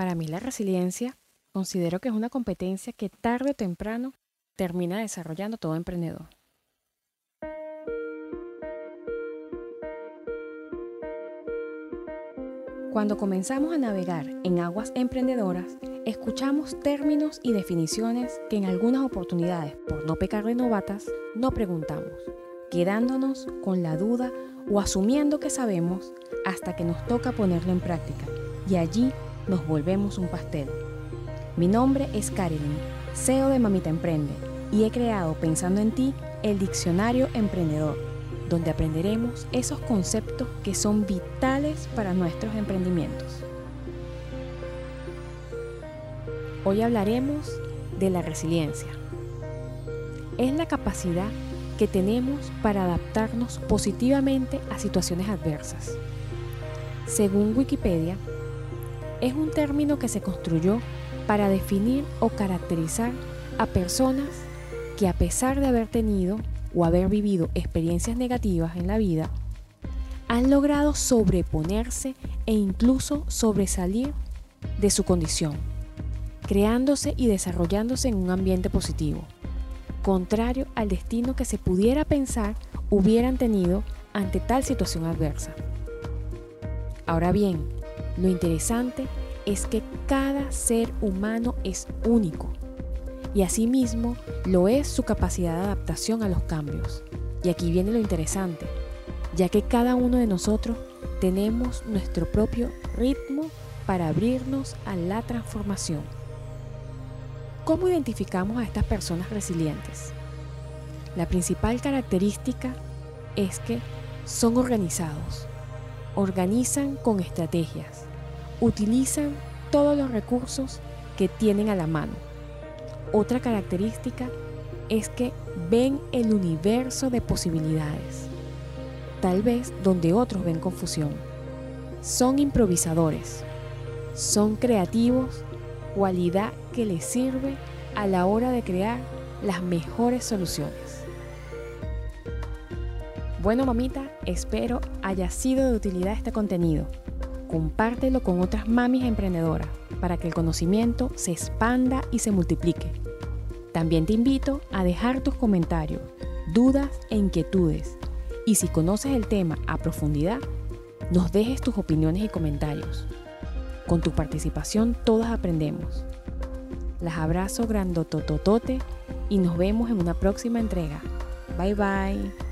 Para mí la resiliencia considero que es una competencia que tarde o temprano termina desarrollando todo emprendedor. Cuando comenzamos a navegar en aguas emprendedoras, escuchamos términos y definiciones que en algunas oportunidades, por no pecar de novatas, no preguntamos, quedándonos con la duda o asumiendo que sabemos hasta que nos toca ponerlo en práctica y allí nos volvemos un pastel. Mi nombre es Karin, CEO de Mamita Emprende y he creado pensando en ti el diccionario emprendedor donde aprenderemos esos conceptos que son vitales para nuestros emprendimientos. Hoy hablaremos de la resiliencia. Es la capacidad que tenemos para adaptarnos positivamente a situaciones adversas. Según Wikipedia, es un término que se construyó para definir o caracterizar a personas que a pesar de haber tenido o haber vivido experiencias negativas en la vida, han logrado sobreponerse e incluso sobresalir de su condición, creándose y desarrollándose en un ambiente positivo, contrario al destino que se pudiera pensar hubieran tenido ante tal situación adversa. Ahora bien, lo interesante es que cada ser humano es único y asimismo lo es su capacidad de adaptación a los cambios. Y aquí viene lo interesante, ya que cada uno de nosotros tenemos nuestro propio ritmo para abrirnos a la transformación. ¿Cómo identificamos a estas personas resilientes? La principal característica es que son organizados, organizan con estrategias, utilizan todos los recursos que tienen a la mano otra característica es que ven el universo de posibilidades, tal vez donde otros ven confusión. Son improvisadores, son creativos, cualidad que les sirve a la hora de crear las mejores soluciones. Bueno mamita, espero haya sido de utilidad este contenido. Compártelo con otras mamis emprendedoras para que el conocimiento se expanda y se multiplique. También te invito a dejar tus comentarios, dudas e inquietudes. Y si conoces el tema a profundidad, nos dejes tus opiniones y comentarios. Con tu participación todas aprendemos. Las abrazo grandotototote y nos vemos en una próxima entrega. Bye bye.